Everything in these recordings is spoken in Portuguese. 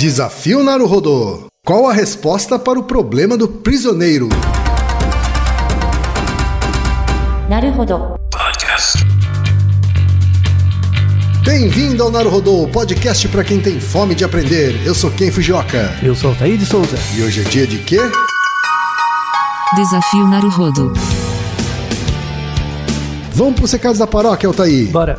Desafio Naruhodô. Qual a resposta para o problema do prisioneiro? Naruhodô. Podcast. Bem-vindo ao Naruhodô, podcast para quem tem fome de aprender. Eu sou Ken Fujioka. Eu sou Thaí de Souza. E hoje é dia de quê? Desafio Naruhodô. Vamos para os recados da paróquia, Altaí. Bora.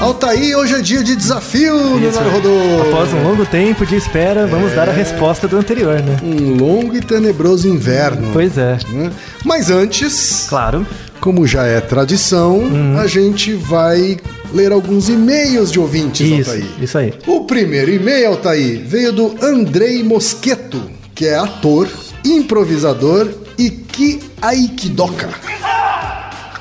Altair, hoje é dia de desafio no Isso. Naruhodo. Após um longo tempo de espera, vamos dar a resposta do anterior, né? Um longo e tenebroso inverno. Pois é. né? Mas antes, Claro. como já é tradição, Uhum. a gente vai ler alguns e-mails de ouvintes, Isso, Altair. isso aí. O primeiro e-mail, Altair, veio do Andrei Mosqueto, que é ator, improvisador e que aikidoka.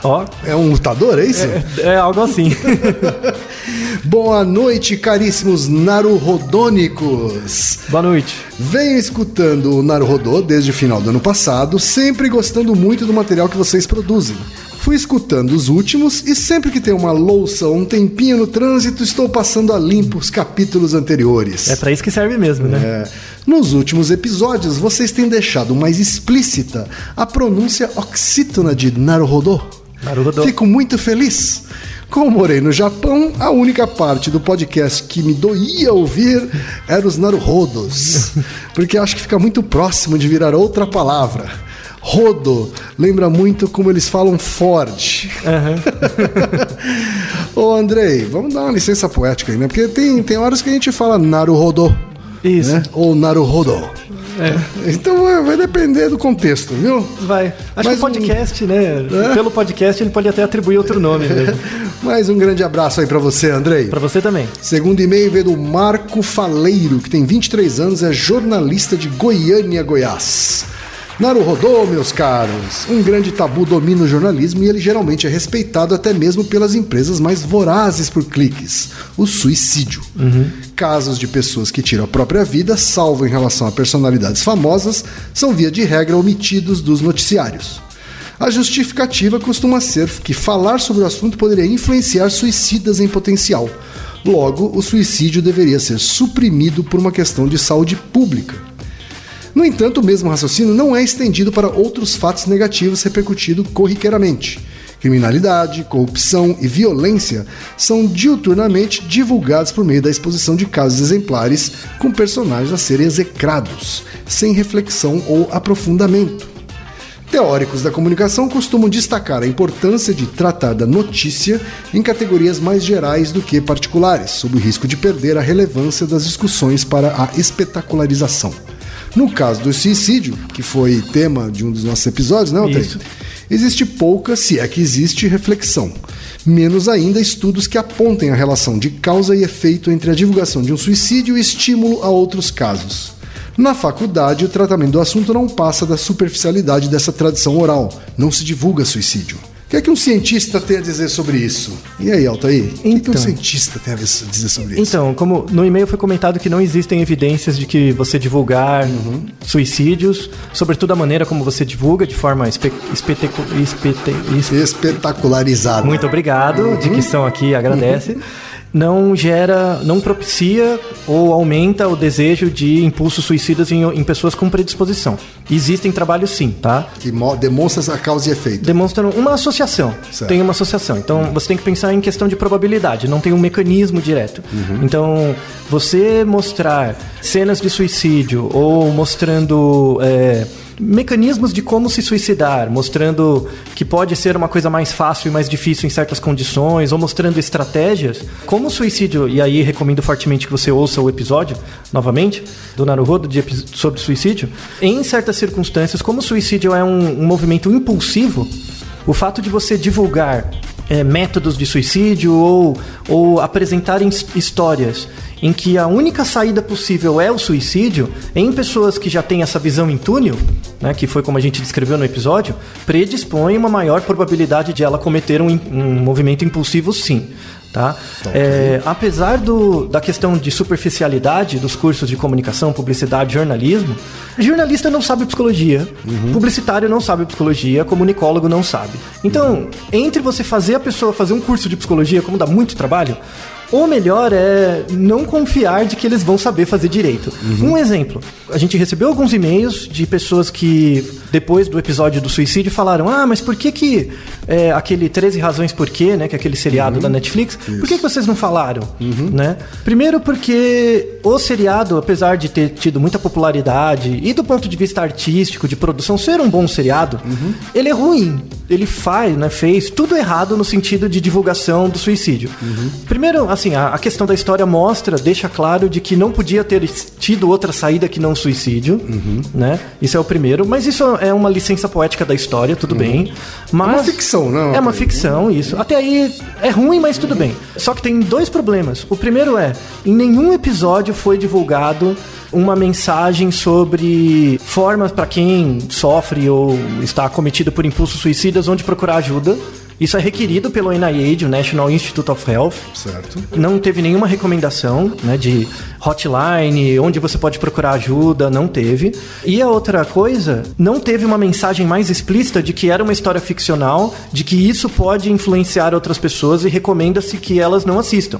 Ó, É um lutador, é isso? é algo assim. Boa noite, caríssimos naruhodônicos. Boa noite. Venho escutando o Naruhodô desde o final do ano passado, sempre gostando muito do material que vocês produzem. Fui escutando os últimos e sempre que tem uma louça ou um tempinho no trânsito, estou passando a limpo os capítulos anteriores. É pra isso que serve mesmo, né? É. Nos últimos episódios, vocês têm deixado mais explícita a pronúncia oxítona de Naruhodô. Fico muito feliz. Como morei no Japão, a única parte do podcast que me doía ouvir era os Naruhodos, porque acho que fica muito próximo de virar outra palavra. Rodo lembra muito como eles falam Ford. Ô Andrei, vamos dar uma licença poética aí, né? Porque tem, tem horas que a gente fala Naruhodô. Isso. Né? Ou Naruhodô. Então vai- vai depender do contexto, viu? Vai. Acho Mais que um- o podcast, né? É? Pelo podcast ele pode até atribuir outro nome mesmo. Mais um grande abraço aí pra você, Andrei. Pra você também. Segundo e-mail veio do Marco Faleiro, que tem 23 anos, é jornalista de Goiânia, Goiás. Naruhodô, meus caros. Um grande tabu domina o jornalismo e ele geralmente é respeitado até mesmo pelas empresas mais vorazes por cliques: o suicídio. Casos de pessoas que tiram a própria vida, salvo em relação a personalidades famosas, são via de regra omitidos dos noticiários. A justificativa costuma ser que falar sobre o assunto poderia influenciar suicidas em potencial. Logo, o suicídio deveria ser suprimido por uma questão de saúde pública. No entanto, o mesmo raciocínio não é estendido para outros fatos negativos repercutidos corriqueiramente. Criminalidade, corrupção e violência são diuturnamente divulgados por meio da exposição de casos exemplares com personagens a serem execrados, sem reflexão ou aprofundamento. Teóricos da comunicação costumam destacar a importância de tratar da notícia em categorias mais gerais do que particulares, sob o risco de perder a relevância das discussões para a espetacularização. No caso do suicídio, que foi tema de um dos nossos episódios, né, Altair? Isso. Existe pouca, se é que existe, reflexão. Menos ainda estudos que apontem a relação de causa e efeito entre a divulgação de um suicídio e estímulo a outros casos. Na faculdade, o tratamento do assunto não passa da superficialidade dessa tradição oral. Não se divulga suicídio. O que é que um cientista tem a dizer sobre isso? E aí, Altair? O que, que um Então. cientista tem a dizer sobre isso? Então, como no e-mail foi comentado que não existem evidências de que você divulgar Uhum. suicídios, sobretudo a maneira como você divulga de forma espe espetecu- espete- es- Espetacularizado. Muito obrigado, Uhum. dicção aqui agradece. Não gera, não propicia ou aumenta o desejo de impulsos suicidas em, em pessoas com predisposição. Existem trabalhos sim, tá? Que mo- demonstra a causa e efeito. demonstram uma associação. Certo. Tem uma associação. Então você tem que pensar em questão de probabilidade, não tem um mecanismo direto. Então você mostrar cenas de suicídio ou mostrando é, mecanismos de como se suicidar, mostrando que pode ser uma coisa mais fácil e mais difícil em certas condições, ou mostrando estratégias, como o suicídio, e aí recomendo fortemente que você ouça o episódio novamente do Naruhodo de sobre suicídio, em certas circunstâncias, como o suicídio é um, um movimento impulsivo, o fato de você divulgar é, métodos de suicídio ou, ou apresentar his- histórias em que a única saída possível é o suicídio, em pessoas que já têm essa visão em túnel, né, que foi como a gente descreveu no episódio, predispõe uma maior probabilidade de ela cometer um, um movimento impulsivo, sim. Tá? É, apesar do, da questão de superficialidade dos cursos de comunicação, publicidade, jornalismo, jornalista não sabe psicologia, publicitário não sabe psicologia, comunicólogo não sabe. Então, entre você fazer a pessoa fazer um curso de psicologia, como dá muito trabalho, ou melhor é não confiar de que eles vão saber fazer direito. Um exemplo: a gente recebeu alguns e-mails de pessoas que, depois do episódio do suicídio, falaram: Ah, mas por que que é, aquele 13 Razões Por Quê, né? Que é aquele seriado da Netflix, por que, que vocês não falaram? Né? Primeiro, porque o seriado, apesar de ter tido muita popularidade e do ponto de vista artístico, de produção, ser um bom seriado, ele é ruim. Ele faz, né, fez tudo errado no sentido de divulgação do suicídio. Primeiro, assim, a, a questão da história mostra, deixa claro de que não podia ter tido outra saída que não suicídio, né? Isso é o primeiro. Mas isso é uma licença poética da história, tudo bem. Mas uma ficção, né? É uma ficção, isso. Até aí é ruim, mas tudo bem. Só que tem dois problemas. O primeiro é, em nenhum episódio foi divulgado uma mensagem sobre formas para quem sofre ou está acometido por impulsos suicidas onde procurar ajuda. Isso é requerido pelo NIH, o National Institute of Health. Certo. Não teve nenhuma recomendação né, de hotline, onde você pode procurar ajuda, não teve. E a outra coisa, não teve uma mensagem mais explícita de que era uma história ficcional, de que isso pode influenciar outras pessoas e recomenda-se que elas não assistam.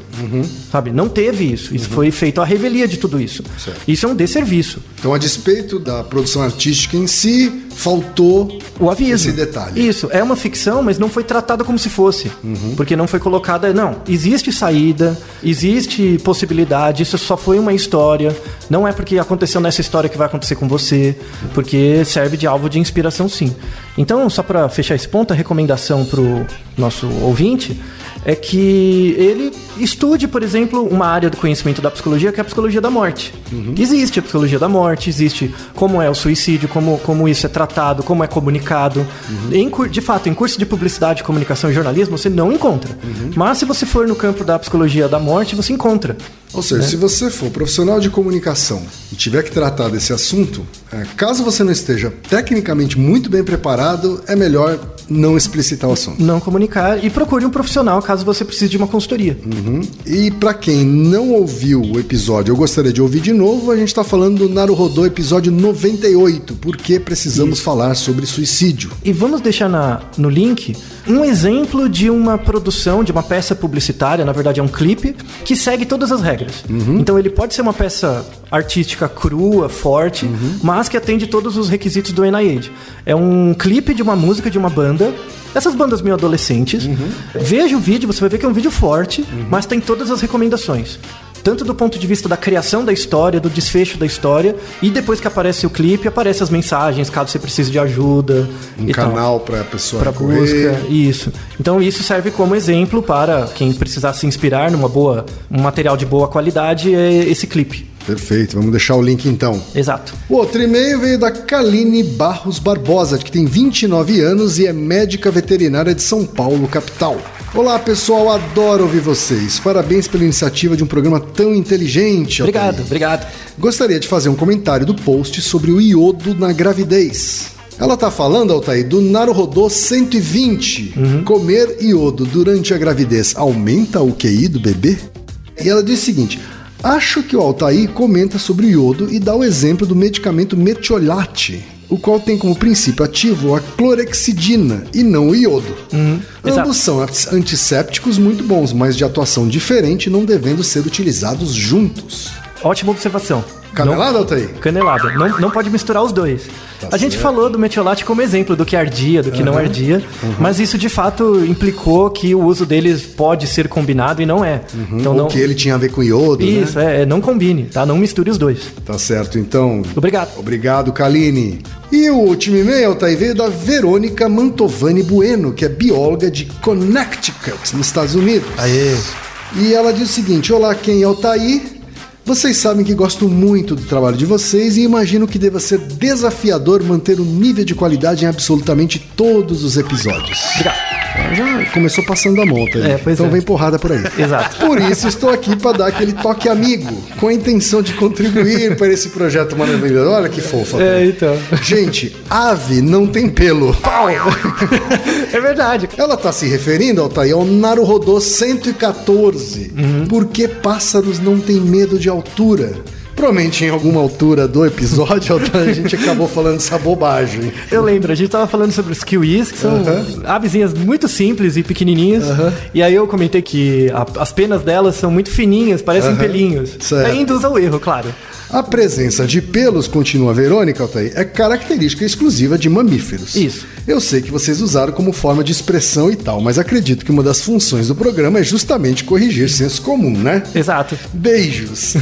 Sabe? Não teve isso. Isso foi feito à revelia de tudo isso. Certo. Isso é um desserviço. Então, a despeito da produção artística em si, faltou O aviso. esse detalhe. Isso, é uma ficção, mas não foi tratada como se fosse. Uhum. Porque não foi colocada. Não, existe saída, existe possibilidade, isso só foi uma história. Não é porque aconteceu nessa história que vai acontecer com você, porque serve de alvo de inspiração sim. Então, só para fechar esse ponto, a recomendação pro nosso ouvinte é que ele estude, por exemplo, uma área do conhecimento da psicologia que é a psicologia da morte. Existe a psicologia da morte, existe como é o suicídio, como, como isso é tratado, como é comunicado. Em cur- de fato, em curso de publicidade, comunicação e jornalismo, você não encontra. Mas se você for no campo da psicologia da morte, você encontra. Ou seja, se você for profissional de comunicação e tiver que tratar desse assunto, é, caso você não esteja tecnicamente muito bem preparado, é melhor não explicitar o assunto. Não comunicar e procure um profissional caso você precise de uma consultoria. Uhum. E pra quem não ouviu o episódio, eu gostaria de ouvir de novo, a gente tá falando do Naruhodô episódio 98, porque precisamos falar sobre suicídio. E vamos deixar na- no link um exemplo de uma produção, de uma peça publicitária, na verdade é um clipe, que segue todas as regras. Então ele pode ser uma peça artística crua, forte, mas que atende todos os requisitos do NIH. É um clipe de uma música de uma banda. Essas bandas meio adolescentes. Veja o vídeo, você vai ver que é um vídeo forte, mas tem todas as recomendações. Tanto do ponto de vista da criação da história, do desfecho da história, e depois que aparece o clipe, aparecem as mensagens, caso você precise de ajuda. Um e canal pra pessoa para recorrer. busca, isso. Então isso serve como exemplo para quem precisar se inspirar numa boa, um material de boa qualidade é esse clipe. Perfeito, vamos deixar o link então. Exato. O outro e-mail veio da Kaline Barros Barbosa, que tem 29 anos e é médica veterinária de São Paulo, capital. Olá pessoal, adoro ouvir vocês. Parabéns pela iniciativa de um programa tão inteligente. Obrigado, Altair. obrigado. Gostaria de fazer um comentário do post sobre o iodo na gravidez. Ela tá falando, Altair, do Naruhodô 120. Comer iodo durante a gravidez aumenta o QI do bebê? E ela diz o seguinte: Acho que o Altair comenta sobre o iodo e dá o exemplo do medicamento metiolate, o qual tem como princípio ativo a clorexidina e não o iodo. exato. Ambos são antissépticos muito bons, mas de atuação diferente, não devendo ser utilizados juntos. Ótima observação. Canelada? Não, canelada. Não, não pode misturar os dois. Tá a gente certo. falou do metiolate como exemplo do que ardia, do que não ardia, mas isso de fato implicou que o uso deles pode ser combinado e não é. Então Ou não. que ele tinha a ver com iodo, né? Isso, é, é, não combine, tá? Não misture os dois. Tá certo, então. Obrigado. Obrigado, Kaline. E o último e-mail, Altair, veio da Verônica Mantovani Bueno, que é bióloga de Connecticut, nos Estados Unidos. Aê. E ela diz o seguinte: Olá, quem é o Altair? Vocês sabem que gosto muito do trabalho de vocês e imagino que deva ser desafiador manter o nível de qualidade em absolutamente todos os episódios. Obrigado. Já começou passando a monta. É, então é. vem porrada por aí. Exato. Por isso estou aqui para dar aquele toque amigo, com a intenção de contribuir para esse projeto maravilhoso. Olha que fofa. É, então. Gente, ave não tem pelo. Pau! é verdade. Ela tá se referindo, Altair, ao Naruhodô 114. Por que pássaros não têm medo de altura? Provavelmente em alguma altura do episódio, a gente acabou falando essa bobagem. Eu lembro, a gente tava falando sobre os kiwis, que são avezinhas muito simples e pequenininhas. E aí eu comentei que a- as penas delas são muito fininhas, parecem Aham. pelinhos. Certo. Aí induz ao erro, claro. A presença de pelos, continua a Verônica, Altair, é característica exclusiva de mamíferos. Isso. Eu sei que vocês usaram como forma de expressão e tal, mas acredito que uma das funções do programa é justamente corrigir senso comum, né? Exato. Beijos.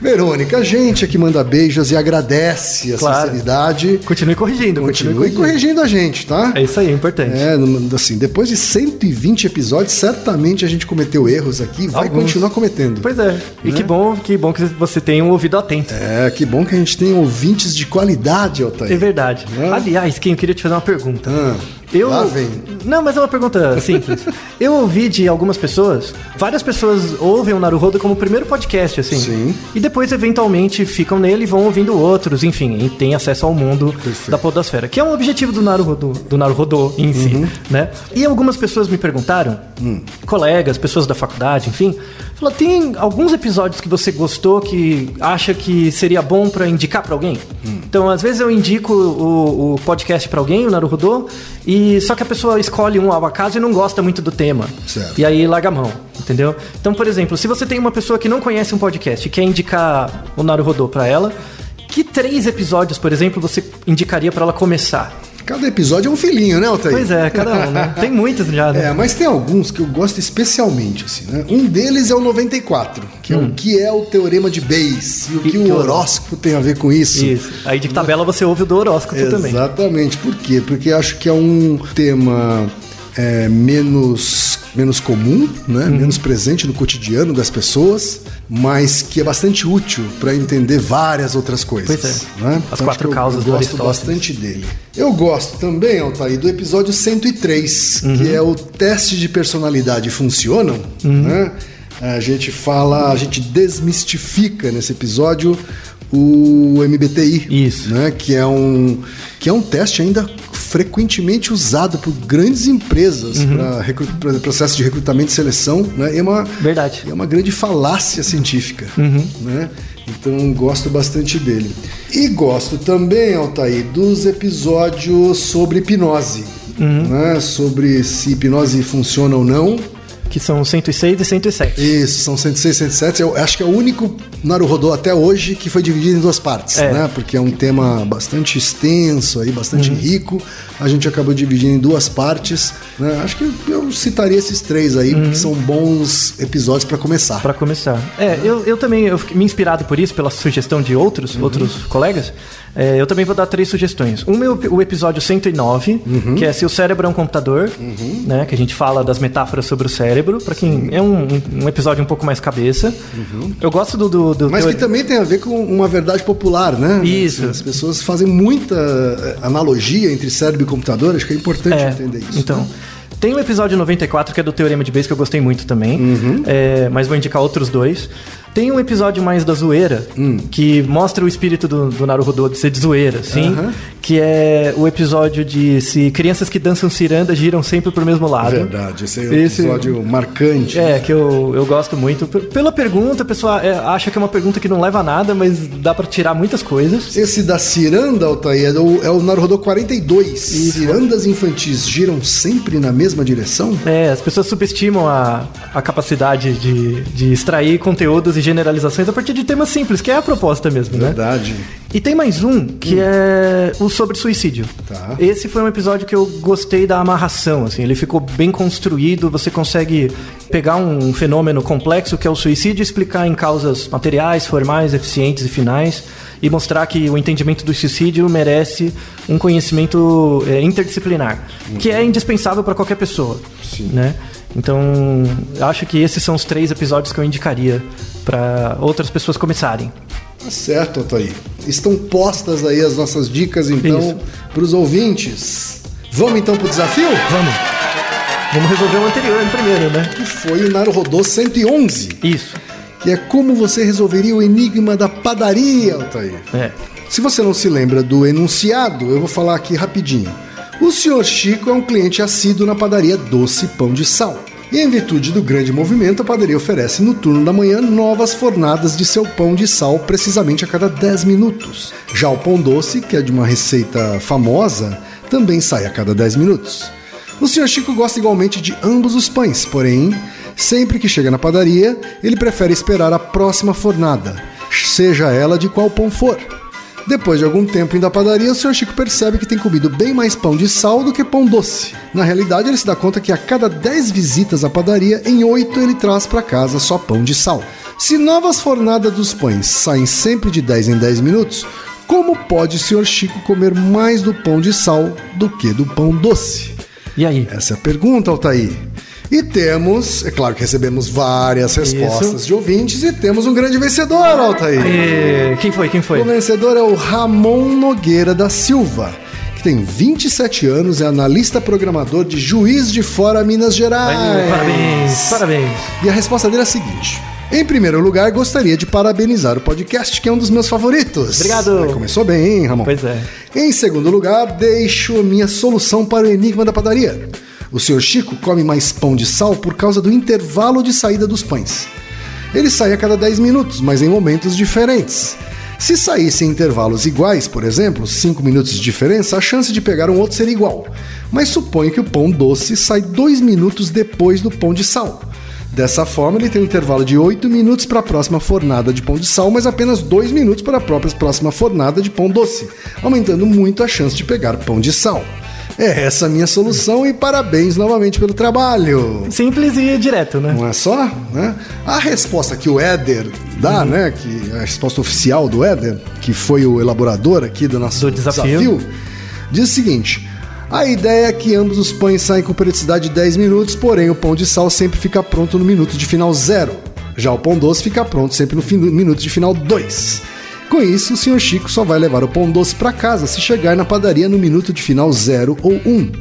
Verônica, a gente é que manda beijos e agradece a Claro. sinceridade. Continue corrigindo, continue, Continue corrigindo. corrigindo a gente, tá? É isso aí, é importante. É, assim, depois de 120 episódios, certamente a gente cometeu erros aqui e vai Alguns. continuar cometendo. Pois é. E que bom, que bom que você tem um ouvido atento. É, que bom que a gente tem ouvintes de qualidade, É Altair. verdade. É. Aliás, Kim, eu queria te fazer uma pergunta. Ah, Eu... lá vem. Não, mas é uma pergunta simples. eu ouvi de algumas pessoas, várias pessoas ouvem o Naruhodo como o primeiro podcast, assim. Sim. E depois, eventualmente, ficam nele e vão ouvindo outros, enfim, e tem acesso ao mundo Perfeito. da podosfera. Que é um objetivo do Naruhodo, do Naruhodo em si, Uhum. né? E algumas pessoas me perguntaram, Hum. colegas, pessoas da faculdade, enfim, falou, tem alguns episódios que você gostou que acha que seria bom pra indicar pra alguém? Hum. Então, às vezes eu indico o, o podcast pra alguém, o Naruhodo, e só que a pessoa escolhe um ao acaso e não gosta muito do tema. Certo. E aí larga a mão, entendeu? Então, por exemplo, se você tem uma pessoa que não conhece um podcast e quer indicar o Naruhodo pra ela, que três episódios, por exemplo, você indicaria pra ela começar? Cada episódio é um filhinho, né, Altair? Pois é, cada um, né? Tem muitos já, né? É, mas tem alguns que eu gosto especialmente, assim, né? Um deles é o 94, que é o que é o Teorema de Bayes e o Hum. Que que o hor- horóscopo tem a ver com isso. Isso. Aí de tabela você ouve o do horóscopo também. Exatamente. Por quê? Porque acho que é um tema é, menos, menos comum, né? Uhum. menos presente no cotidiano das pessoas, mas que é bastante útil para entender várias outras coisas. Pois é. né? As Então, quatro eu- causas eu do gosto bastante dele. Eu gosto também, Altair, do episódio 103, Uhum. que é o teste de personalidade funcionam, Uhum. né? A gente fala, a gente desmistifica nesse episódio o MBTI, Isso. né? Que é um que é um teste ainda frequentemente usado por grandes empresas Uhum. para processo de recrutamento e seleção, né? E é uma Verdade. é uma grande falácia científica, Uhum. né? Então gosto bastante dele. E gosto também, Altair, dos episódios sobre hipnose, Uhum. né? Sobre se hipnose funciona ou não. Que são 106 e 107. Isso, são 106 e 107. Eu acho que é o único Naruhodô até hoje que foi dividido em duas partes, É. né? Porque é um tema bastante extenso, aí, Uhum. bastante rico. A gente acabou dividindo em duas partes. né? Acho que eu citaria esses três aí, Uhum. porque são bons episódios para começar. Pra começar. É, eu, eu também, eu fiquei me inspirado por isso, pela sugestão de outros, Uhum. outros colegas. É, eu também vou dar três sugestões. Um é o, episódio 109, Uhum. que é Se o Cérebro é um Computador, né? Que a gente fala das metáforas sobre o cérebro. Pra quem. É um, um- episódio um pouco mais cabeça. Eu gosto do. do, do Uhum. Mas que também tem a ver com uma verdade popular, né? Isso. As pessoas fazem muita eh, analogia entre cérebro e computador, acho que é importante É, entender isso. Então. né? Tem o episódio 94, que é do Teorema de Bayes, que eu gostei muito também. Uhum. É, mas vou indicar outros dois. Tem um episódio mais da zoeira, Hum. que mostra o espírito do, do Naruhodo de ser de zoeira, sim. Aham. Que é o episódio de se crianças que dançam ciranda giram sempre pro mesmo lado. Verdade, esse é um Esse- episódio marcante. É, que eu, eu gosto muito. Pela pergunta, o pessoal é, acha que é uma pergunta que não leva a nada, mas dá pra tirar muitas coisas. Esse da ciranda, Altair, é o, é o Naruhodô 42. Cirandas infantis giram sempre na mesma direção? É, as pessoas subestimam a, a capacidade de, de extrair conteúdos e generalizações a partir de temas simples, que é a proposta mesmo, né? Verdade. E tem mais um, que é o sobre suicídio. Tá. Esse foi um episódio que eu gostei da amarração, assim, ele ficou bem construído, você consegue pegar um fenômeno complexo que é o suicídio e explicar em causas materiais, formais, eficientes e finais e mostrar que o entendimento do suicídio merece um conhecimento é, interdisciplinar, que é indispensável para qualquer pessoa, Sim. né? Então, acho que esses são os três episódios que eu indicaria para outras pessoas começarem. Tá certo, Altair. Estão postas aí as nossas dicas, então, para os ouvintes. Vamos então pro desafio? Vamos! Vamos resolver o anterior primeiro, né? que foi o Naruhodô 111, Isso. que é como você resolveria o enigma da padaria, Altair. É. Se você não se lembra do enunciado, eu vou falar aqui rapidinho. O senhor Chico é um cliente assíduo na padaria Doce Pão de Sal. E em virtude do grande movimento, a padaria oferece no turno da manhã novas fornadas de seu pão de sal, precisamente a cada 10 minutos. Já o pão doce, que é de uma receita famosa, também sai a cada 10 minutos. O senhor Chico gosta igualmente de ambos os pães, porém, sempre que chega na padaria, ele prefere esperar a próxima fornada, seja ela de qual pão for. Depois de algum tempo indo à padaria, o Sr. Chico percebe que tem comido bem mais pão de sal do que pão doce. Na realidade, ele se dá conta que a cada 10 visitas à padaria, em 8 ele traz para casa só pão de sal. Se novas fornadas dos pães saem sempre de 10 em 10 minutos, como pode o Sr. Chico comer mais do pão de sal do que do pão doce? E aí? Essa é a pergunta, Altair. E temos, é claro que recebemos várias respostas Isso. de ouvintes e temos um grande vencedor, Altair. E... Quem foi? Quem foi? O vencedor é o Ramon Nogueira da Silva, que tem 27 anos, é analista programador de Juiz de Fora, Minas Gerais. Aí, parabéns, parabéns. E a resposta dele é a seguinte. Em primeiro lugar, gostaria de parabenizar o podcast, que é um dos meus favoritos. Obrigado. É, Começou bem, hein, Ramon? Pois é. Em segundo lugar, deixo a minha solução para o enigma da padaria. O Sr. Chico come mais pão de sal por causa do intervalo de saída dos pães. Ele sai a cada 10 minutos, mas em momentos diferentes. Se saísse em intervalos iguais, por exemplo, 5 minutos de diferença, a chance de pegar um outro seria igual. Mas suponho que o pão doce sai 2 minutos depois do pão de sal. Dessa forma, ele tem um intervalo de 8 minutos para a próxima fornada de pão de sal, mas apenas 2 minutos para a própria próxima fornada de pão doce, aumentando muito a chance de pegar pão de sal. É essa a minha solução e parabéns novamente pelo trabalho. Simples e direto, né? Não é só? Né? A resposta que o Éder dá, né? Que a resposta oficial do Éder, que foi o elaborador aqui do nosso Do desafio. diz o seguinte. A ideia é que ambos os pães saem com periodicidade de 10 minutos, porém o pão de sal sempre fica pronto no minuto de final zero. Já o pão doce fica pronto sempre no minuto de final 2. Com isso, o Sr. Chico só vai levar o pão doce para casa se chegar na padaria no minuto de final 0 ou 1. Um.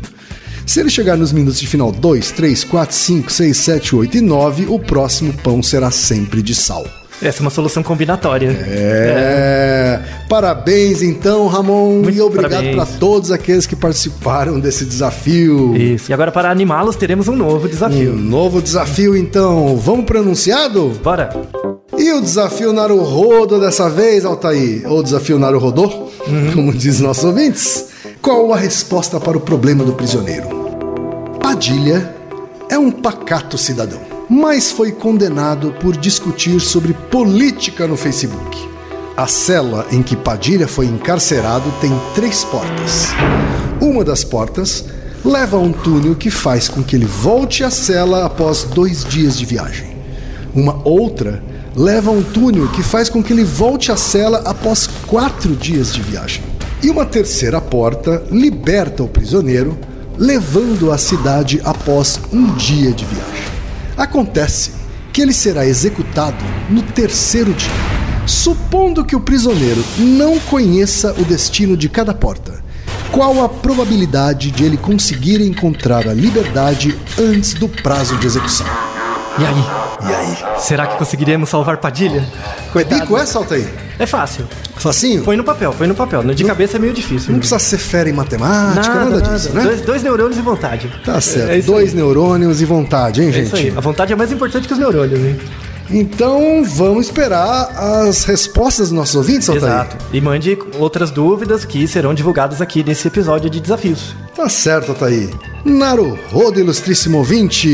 Se ele chegar nos minutos de final 2, 3, 4, 5, 6, 7, 8 e 9, o próximo pão será sempre de sal. Essa é uma solução combinatória. É. Parabéns então, Ramon, Muito e obrigado para todos aqueles que participaram desse desafio. Isso. E agora, para animá-los, teremos um novo Um desafio. novo desafio, então. Vamos pro enunciado? Bora! E o desafio Naruhodo dessa vez, Altair? Ou desafio Naruhodô, como dizem nossos ouvintes? Qual a resposta para o problema do prisioneiro? Padilha é um pacato cidadão, mas foi condenado por discutir sobre política no Facebook. A cela em que Padilha foi encarcerado tem três portas. Uma das portas leva a um túnel que faz com que ele volte à cela após dois dias de viagem. Uma outra leva um túnel que faz com que ele volte à cela após quatro dias de viagem. E uma terceira porta liberta o prisioneiro, levando-o à cidade após um dia de viagem. Acontece que ele será executado no terceiro dia. Supondo que o prisioneiro não conheça o destino de cada porta, qual a probabilidade de ele conseguir encontrar a liberdade antes do prazo de execução? E aí? E aí? Será que conseguiremos salvar Padilha? Coitado. Bico essa, Altair? É fácil. Facinho? Põe no papel, põe no papel. De cabeça é meio difícil. Não precisa ser fera em matemática, nada, disso, né? Dois, dois neurônios e vontade. Tá certo. É isso Dois aí. neurônios e vontade, hein, É gente? isso aí. A vontade é mais importante que os neurônios, hein? Então vamos esperar as respostas dos nossos ouvintes, Altair? Exato. E mande outras dúvidas que serão divulgadas aqui nesse episódio de desafios. Tá certo, Altair. Naruhodo, ilustríssimo ouvinte.